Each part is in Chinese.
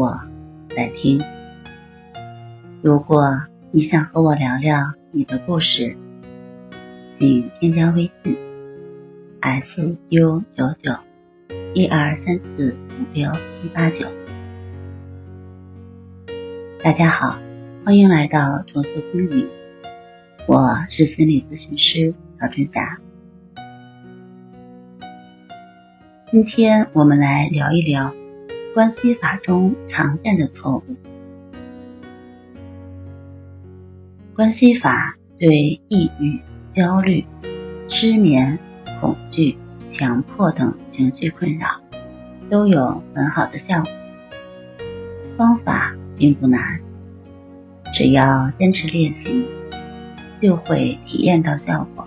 我在听。如果你想和我聊聊你的故事，请添加微信 s u 九九一二三四五六七八九。大家好，欢迎来到重塑心理，我是心理咨询师曹春霞。今天我们来聊一聊。关系法中常见的错误。关系法对抑郁、焦虑、失眠、恐惧、强迫等情绪困扰都有很好的效果。方法并不难，只要坚持练习，就会体验到效果。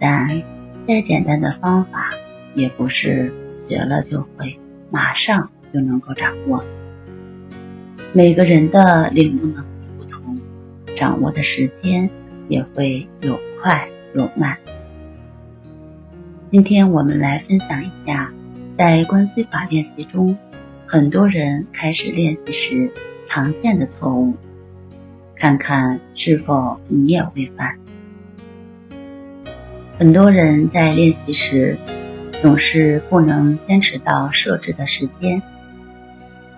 但再简单的方法，也不是学了就会。马上就能够掌握。每个人的领悟能力不同，掌握的时间也会有快有慢。今天我们来分享一下，在关系法练习中，很多人开始练习时常见的错误，看看是否你也会犯。很多人在练习时。总是不能坚持到设置的时间，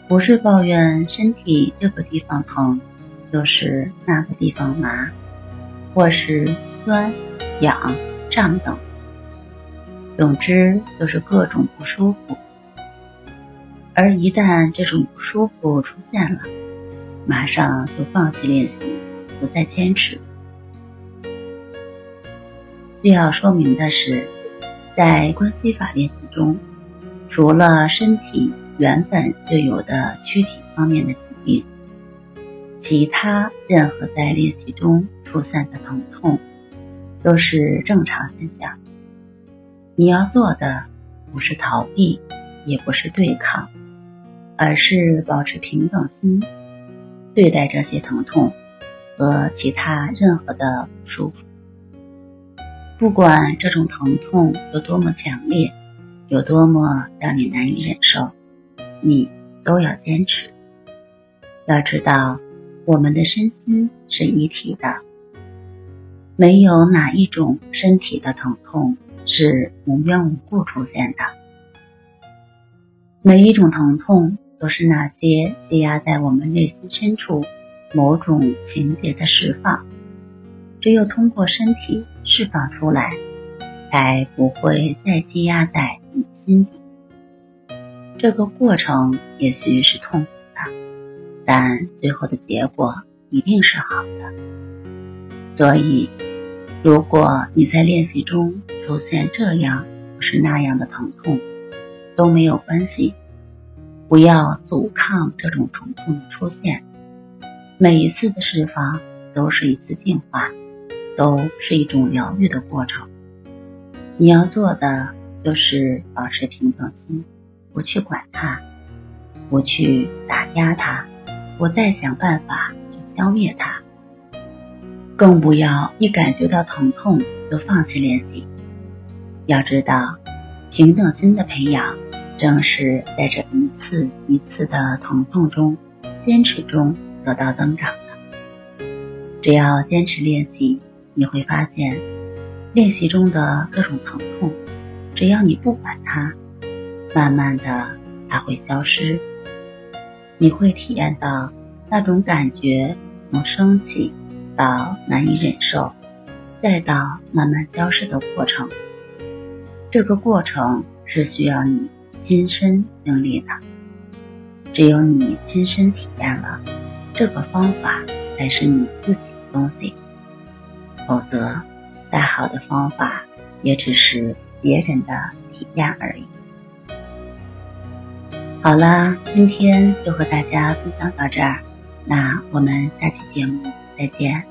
不是抱怨身体这个地方疼，就是那个地方麻，或是酸、痒、胀等，总之就是各种不舒服。而一旦这种不舒服出现了，马上就放弃练习，不再坚持。需要说明的是。在关系法练习中，除了身体原本就有的躯体方面的疾病，其他任何在练习中出现的疼痛都是正常现象。你要做的不是逃避，也不是对抗，而是保持平等心，对待这些疼痛和其他任何的不舒服。不管这种疼痛有多么强烈，有多么让你难以忍受，你都要坚持。要知道，我们的身心是一体的，没有哪一种身体的疼痛是无缘无故出现的。每一种疼痛都是那些积压在我们内心深处某种情节的释放。只有通过身体释放出来，才不会再积压在你心底。这个过程也许是痛苦的，但最后的结果一定是好的。所以，如果你在练习中出现这样或是那样的疼痛，都没有关系。不要阻抗这种疼痛的出现。每一次的释放都是一次进化。都是一种疗愈的过程。你要做的就是保持平等心，不去管它，不去打压它，不再想办法去消灭它，更不要一感觉到疼痛就放弃练习。要知道，平等心的培养，正是在这一次一次的疼痛中、坚持中得到增长的。只要坚持练习。你会发现，练习中的各种疼痛，只要你不管它，慢慢的它会消失。你会体验到那种感觉从升起到难以忍受，再到慢慢消失的过程。这个过程是需要你亲身经历的。只有你亲身体验了，这个方法才是你自己的东西。否则，再好的方法也只是别人的体验而已。好了，今天就和大家分享到这儿，那我们下期节目再见。